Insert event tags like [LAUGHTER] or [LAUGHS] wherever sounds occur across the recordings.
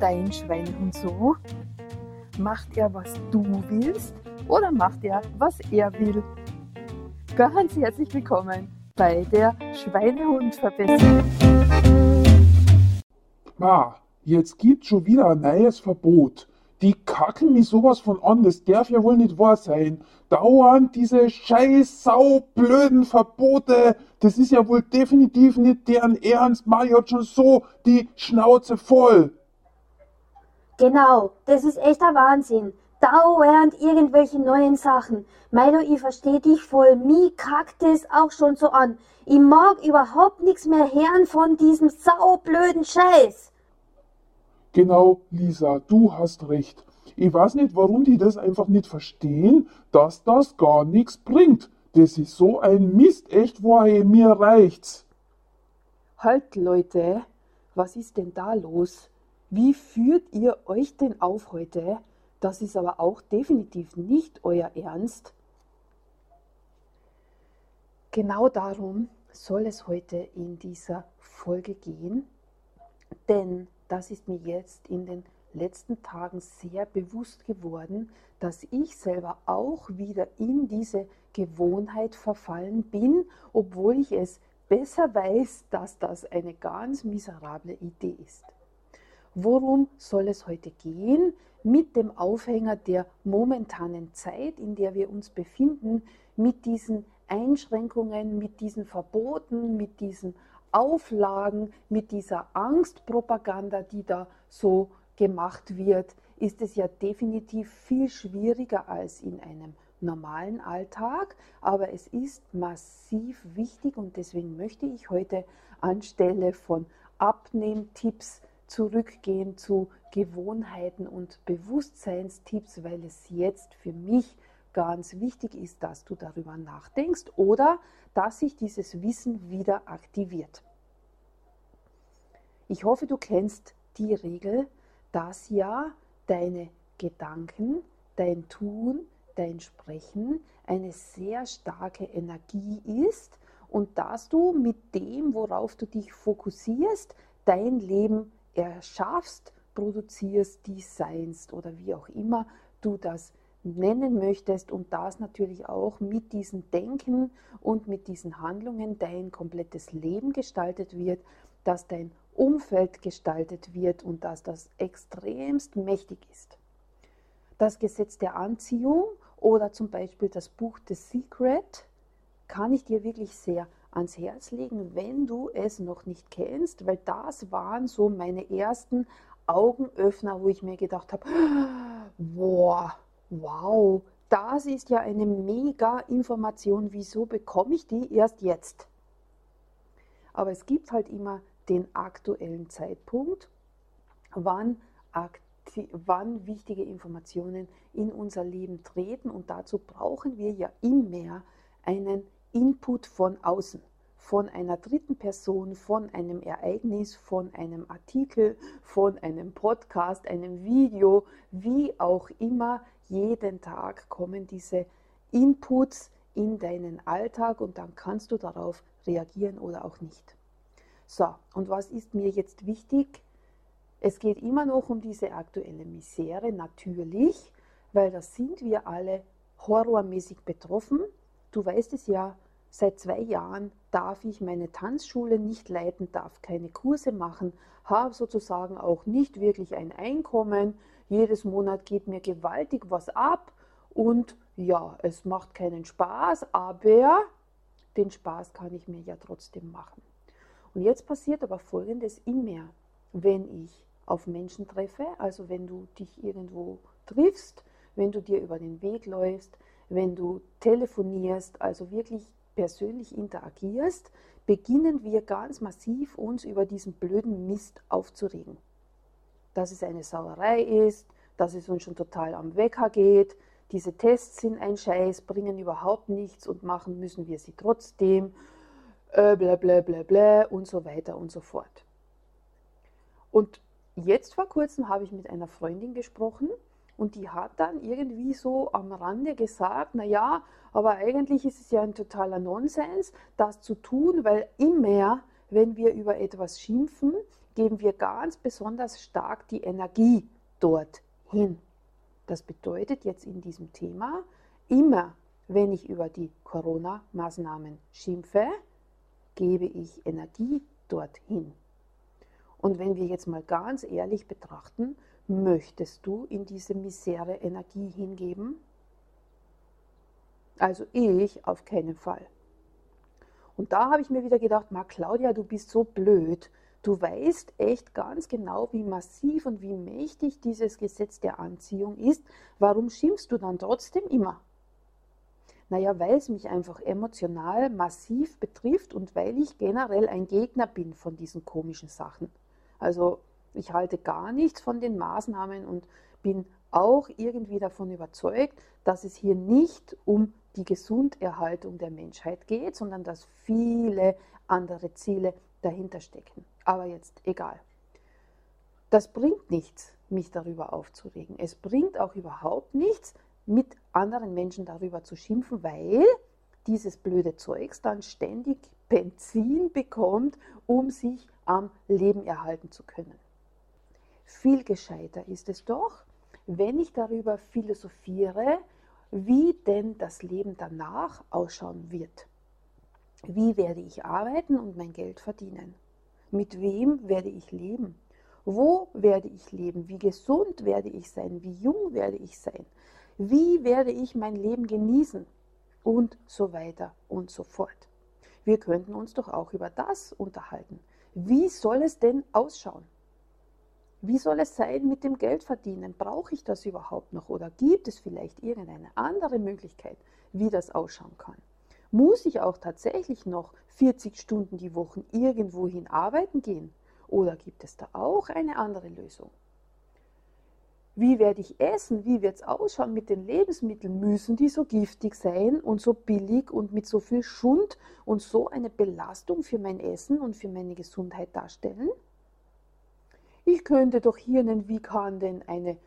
dein Schweinehund so? Macht er, was du willst oder macht er, was er will? Ganz herzlich willkommen bei der Schweinehund-Verbesserung. Ma, jetzt gibt schon wieder ein neues Verbot. Die kacken mich sowas von an, das darf ja wohl nicht wahr sein. Dauernd diese scheiß saublöden Verbote, das ist ja wohl definitiv nicht deren Ernst. Mario hat schon so die Schnauze voll. Genau, das ist echter Wahnsinn. Dauernd irgendwelche neuen Sachen. Milo, ich versteh dich voll. Mi kackt es auch schon so an. Ich mag überhaupt nichts mehr hören von diesem saublöden Scheiß. Genau, Lisa, du hast recht. Ich weiß nicht, warum die das einfach nicht verstehen, dass das gar nichts bringt. Das ist so ein Mist, echt, woher mir reicht's. Halt, Leute, was ist denn da los? Wie führt ihr euch denn auf heute? Das ist aber auch definitiv nicht euer Ernst. Genau darum soll es heute in dieser Folge gehen, denn das ist mir jetzt in den letzten Tagen sehr bewusst geworden, dass ich selber auch wieder in diese Gewohnheit verfallen bin, obwohl ich es besser weiß, dass das eine ganz miserable Idee ist. Worum soll es heute gehen? Mit dem Aufhänger der momentanen Zeit, in der wir uns befinden, mit diesen Einschränkungen, mit diesen Verboten, mit diesen Auflagen, mit dieser Angstpropaganda, die da so gemacht wird, ist es ja definitiv viel schwieriger als in einem normalen Alltag, aber es ist massiv wichtig und deswegen möchte ich heute anstelle von Abnehmtipps zurückgehen zu Gewohnheiten und Bewusstseinstipps, weil es jetzt für mich ganz wichtig ist, dass du darüber nachdenkst oder dass sich dieses Wissen wieder aktiviert. Ich hoffe, du kennst die Regel, dass ja deine Gedanken, dein Tun, dein Sprechen eine sehr starke Energie ist und dass du mit dem, worauf du dich fokussierst, dein Leben erschaffst, produzierst, designst oder wie auch immer du das nennen möchtest und das natürlich auch mit diesem Denken und mit diesen Handlungen dein komplettes Leben gestaltet wird, dass dein Umfeld gestaltet wird und dass das extremst mächtig ist. Das Gesetz der Anziehung oder zum Beispiel das Buch The Secret kann ich dir wirklich sehr ans Herz legen, wenn du es noch nicht kennst, weil das waren so meine ersten Augenöffner, wo ich mir gedacht habe, boah, wow, das ist ja eine mega Information, wieso bekomme ich die erst jetzt? Aber es gibt halt immer den aktuellen Zeitpunkt, wann, wann wichtige Informationen in unser Leben treten und dazu brauchen wir ja immer einen Input von außen, von einer dritten Person, von einem Ereignis, von einem Artikel, von einem Podcast, einem Video, wie auch immer, jeden Tag kommen diese Inputs in deinen Alltag und dann kannst du darauf reagieren oder auch nicht. So, und was ist mir jetzt wichtig? Es geht immer noch um diese aktuelle Misere, natürlich, weil da sind wir alle horrormäßig betroffen. Du weißt es ja, seit zwei Jahren darf ich meine Tanzschule nicht leiten, darf keine Kurse machen, habe sozusagen auch nicht wirklich ein Einkommen. Jedes Monat geht mir gewaltig was ab und ja, es macht keinen Spaß, aber den Spaß kann ich mir ja trotzdem machen. Und jetzt passiert aber Folgendes immer, wenn ich auf Menschen treffe, also wenn du dich irgendwo triffst, wenn du dir über den Weg läufst, wenn du telefonierst, also wirklich persönlich interagierst, beginnen wir ganz massiv uns über diesen blöden Mist aufzuregen. Dass es eine Sauerei ist, dass es uns schon total am Wecker geht, diese Tests sind ein Scheiß, bringen überhaupt nichts und machen müssen wir sie trotzdem äh, bla bla bla bla und so weiter und so fort. Und jetzt vor kurzem habe ich mit einer Freundin gesprochen und die hat dann irgendwie so am Rande gesagt, naja, aber eigentlich ist es ja ein totaler Nonsens, das zu tun, weil immer wenn wir über etwas schimpfen, geben wir ganz besonders stark die Energie dorthin. Das bedeutet jetzt in diesem Thema, immer wenn ich über die Corona-Maßnahmen schimpfe, gebe ich Energie dorthin. Und wenn wir jetzt mal ganz ehrlich betrachten, möchtest du in diese Misere Energie hingeben? Also ich auf keinen Fall. Und da habe ich mir wieder gedacht, Ma Claudia, du bist so blöd. Du weißt echt ganz genau, wie massiv und wie mächtig dieses Gesetz der Anziehung ist. Warum schimpfst du dann trotzdem immer? Naja, weil es mich einfach emotional massiv betrifft und weil ich generell ein Gegner bin von diesen komischen Sachen. Also ich halte gar nichts von den Maßnahmen und bin auch irgendwie davon überzeugt, dass es hier nicht um die Gesunderhaltung der Menschheit geht, sondern dass viele andere Ziele dahinter stecken. Aber jetzt egal. Das bringt nichts, mich darüber aufzuregen. Es bringt auch überhaupt nichts, mit anderen Menschen darüber zu schimpfen, weil dieses blöde Zeugs dann ständig Benzin bekommt, um sich am Leben erhalten zu können. Viel gescheiter ist es doch, wenn ich darüber philosophiere, wie denn das Leben danach ausschauen wird. Wie werde ich arbeiten und mein Geld verdienen? Mit wem werde ich leben? Wo werde ich leben? Wie gesund werde ich sein? Wie jung werde ich sein? Wie werde ich mein Leben genießen? Und so weiter und so fort. Wir könnten uns doch auch über das unterhalten. Wie soll es denn ausschauen? Wie soll es sein mit dem Geldverdienen? Brauche ich das überhaupt noch oder gibt es vielleicht irgendeine andere Möglichkeit, wie das ausschauen kann? Muss ich auch tatsächlich noch 40 Stunden die Woche irgendwohin arbeiten gehen oder gibt es da auch eine andere Lösung? Wie werde ich essen? Wie wird es ausschauen mit den Lebensmitteln? Müssen die so giftig sein und so billig und mit so viel Schund und so eine Belastung für mein Essen und für meine Gesundheit darstellen? Ich könnte doch hier nennen, wie kann denn eine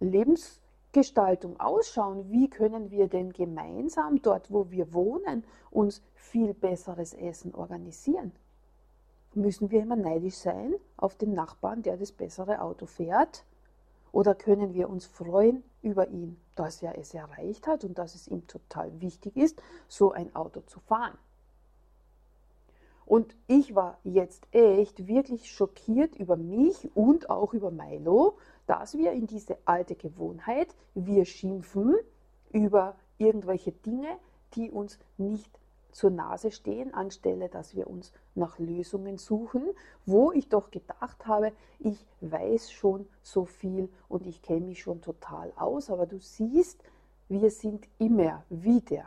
Lebensgestaltung ausschauen? Wie können wir denn gemeinsam dort, wo wir wohnen, uns viel besseres Essen organisieren? Müssen wir immer neidisch sein auf den Nachbarn, der das bessere Auto fährt? Oder können wir uns freuen über ihn, dass er es erreicht hat und dass es ihm total wichtig ist, so ein Auto zu fahren? Und ich war jetzt echt wirklich schockiert über mich und auch über Milo, dass wir in diese alte Gewohnheit, wir schimpfen über irgendwelche Dinge, die uns nicht zur Nase stehen, anstelle dass wir uns nach Lösungen suchen, wo ich doch gedacht habe, ich weiß schon so viel und ich kenne mich schon total aus, aber du siehst, wir sind immer wieder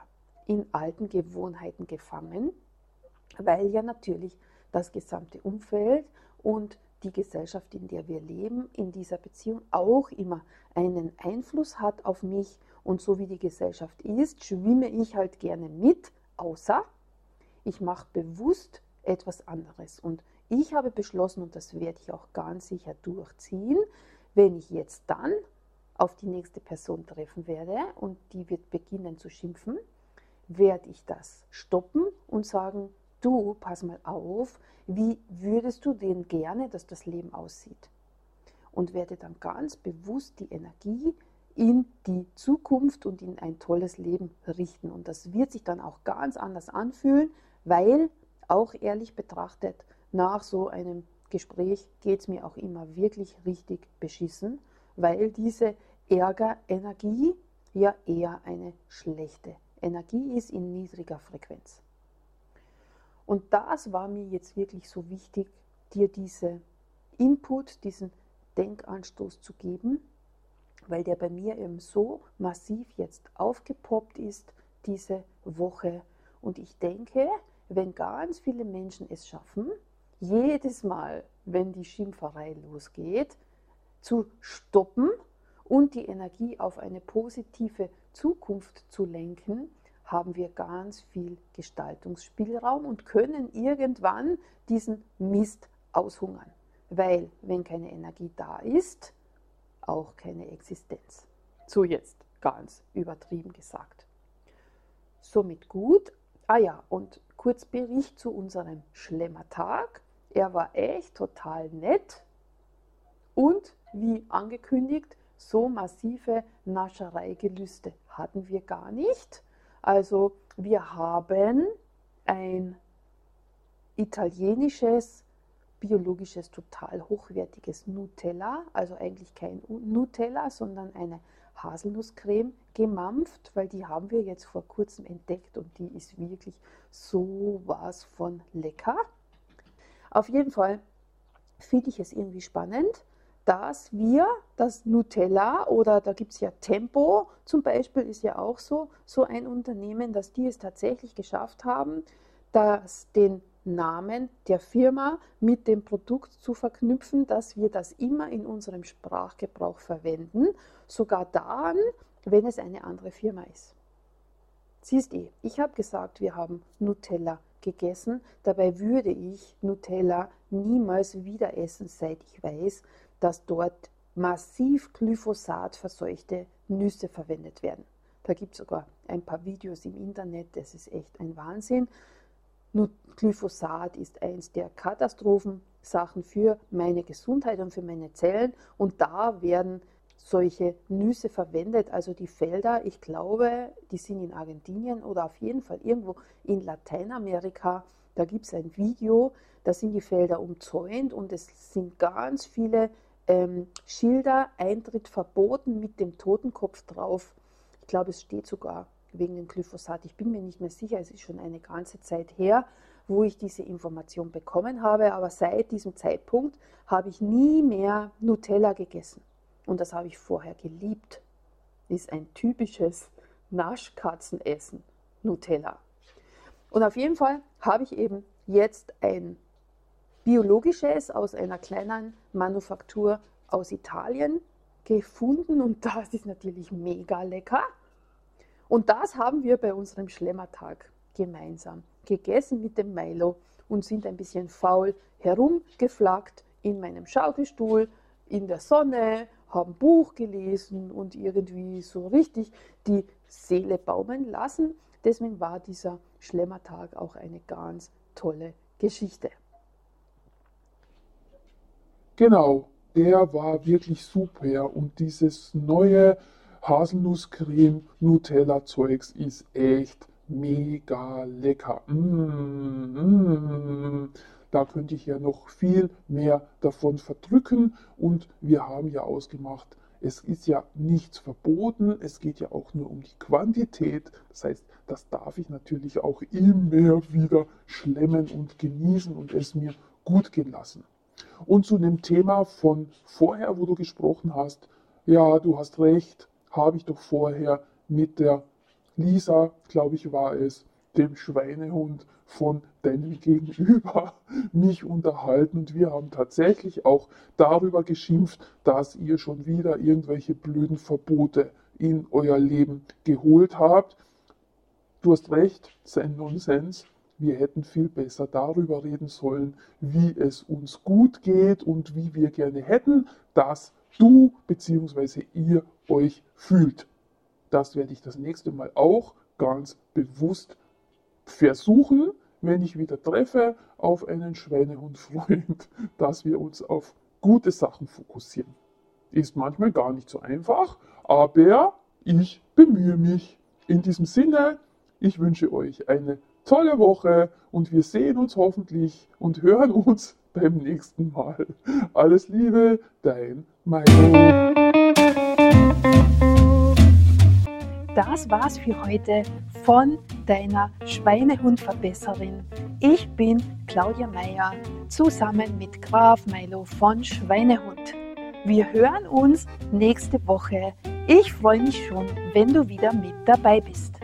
in alten Gewohnheiten gefangen weil ja natürlich das gesamte Umfeld und die Gesellschaft, in der wir leben, in dieser Beziehung auch immer einen Einfluss hat auf mich. Und so wie die Gesellschaft ist, schwimme ich halt gerne mit, außer ich mache bewusst etwas anderes. Und ich habe beschlossen, und das werde ich auch ganz sicher durchziehen, wenn ich jetzt dann auf die nächste Person treffen werde und die wird beginnen zu schimpfen, werde ich das stoppen und sagen, du, pass mal auf, wie würdest du denn gerne, dass das Leben aussieht? Und werde dann ganz bewusst die Energie in die Zukunft und in ein tolles Leben richten. Und das wird sich dann auch ganz anders anfühlen, weil auch ehrlich betrachtet, nach so einem Gespräch geht es mir auch immer wirklich richtig beschissen, weil diese Ärgerenergie ja eher eine schlechte Energie ist in niedriger Frequenz. Und das war mir jetzt wirklich so wichtig, dir diese Input, diesen Denkanstoß zu geben, weil der bei mir eben so massiv jetzt aufgepoppt ist diese Woche. Und ich denke, wenn ganz viele Menschen es schaffen, jedes Mal, wenn die Schimpferei losgeht, zu stoppen und die Energie auf eine positive Zukunft zu lenken, haben wir ganz viel Gestaltungsspielraum und können irgendwann diesen Mist aushungern. Weil wenn keine Energie da ist, auch keine Existenz. So jetzt ganz übertrieben gesagt. Somit gut. Ah ja, und kurz Bericht zu unserem Schlemmertag. Er war echt total nett und wie angekündigt, so massive Naschereigelüste hatten wir gar nicht. Also wir haben ein italienisches, biologisches, total hochwertiges Nutella, also eigentlich kein Nutella, sondern eine Haselnusscreme gemampft, weil die haben wir jetzt vor kurzem entdeckt und die ist wirklich so was von lecker. Auf jeden Fall finde ich es irgendwie spannend, dass wir das Nutella oder da gibt es ja Tempo zum Beispiel, ist ja auch so, so ein Unternehmen, dass die es tatsächlich geschafft haben, dass den Namen der Firma mit dem Produkt zu verknüpfen, dass wir das immer in unserem Sprachgebrauch verwenden, sogar dann, wenn es eine andere Firma ist. Siehst eh, ich habe gesagt, wir haben Nutella gegessen, dabei würde ich Nutella niemals wieder essen, seit ich weiß, dass dort massiv Glyphosat verseuchte Nüsse verwendet werden. Da gibt es sogar ein paar Videos im Internet, das ist echt ein Wahnsinn. Nur Glyphosat ist eins der Katastrophensachen für meine Gesundheit und für meine Zellen und da werden solche Nüsse verwendet, also die Felder, ich glaube, die sind in Argentinien oder auf jeden Fall irgendwo in Lateinamerika. Da gibt es ein Video, da sind die Felder umzäunt und es sind ganz viele ähm, Schilder, Eintritt verboten mit dem Totenkopf drauf. Ich glaube, es steht sogar wegen dem Glyphosat. Ich bin mir nicht mehr sicher, es ist schon eine ganze Zeit her, wo ich diese Information bekommen habe, aber seit diesem Zeitpunkt habe ich nie mehr Nutella gegessen. Und das habe ich vorher geliebt. Ist ein typisches Naschkatzenessen, Nutella. Und auf jeden Fall habe ich eben jetzt ein biologisches aus einer kleinen Manufaktur aus Italien gefunden und [LAUGHS] das ist natürlich mega lecker. Und das haben wir bei unserem Schlemmertag gemeinsam gegessen mit dem Milo und sind ein bisschen faul herumgeflaggt in meinem Schaukelstuhl in der Sonne, haben Buch gelesen und irgendwie so richtig die Seele baumeln lassen. Deswegen war dieser Schlemmertag auch eine ganz tolle Geschichte. Genau, der war wirklich super und dieses neue Haselnusscreme Nutella Zeugs ist echt mega lecker. Mm, mm. Da könnte ich ja noch viel mehr davon verdrücken und wir haben ja ausgemacht, es ist ja nichts verboten, es geht ja auch nur um die Quantität. Das heißt, das darf ich natürlich auch immer wieder schlemmen und genießen und es mir gut gehen lassen. Und zu dem Thema von vorher, wo du gesprochen hast, ja, du hast recht, habe ich doch vorher mit der Lisa, glaube ich, war es, dem Schweinehund von deinem Gegenüber [LAUGHS] mich unterhalten und wir haben tatsächlich auch darüber geschimpft, dass ihr schon wieder irgendwelche blöden Verbote in euer Leben geholt habt. Du hast recht, sein Nonsens wir hätten viel besser darüber reden sollen, wie es uns gut geht und wie wir gerne hätten, dass du bzw. ihr euch fühlt. Das werde ich das nächste Mal auch ganz bewusst versuchen, wenn ich wieder treffe auf einen Schweinehundfreund, [LAUGHS] dass wir uns auf gute Sachen fokussieren. Ist manchmal gar nicht so einfach, aber ich bemühe mich. In diesem Sinne, ich wünsche euch eine tolle Woche und wir sehen uns hoffentlich und hören uns [LAUGHS] beim nächsten Mal. Alles Liebe, dein Milo. Das war's für heute von deiner Schweinehundverbesserin. Ich bin Claudia Meyer zusammen mit Graf Milo von Schweinehund. Wir hören uns nächste Woche. Ich freue mich schon, wenn du wieder mit dabei bist.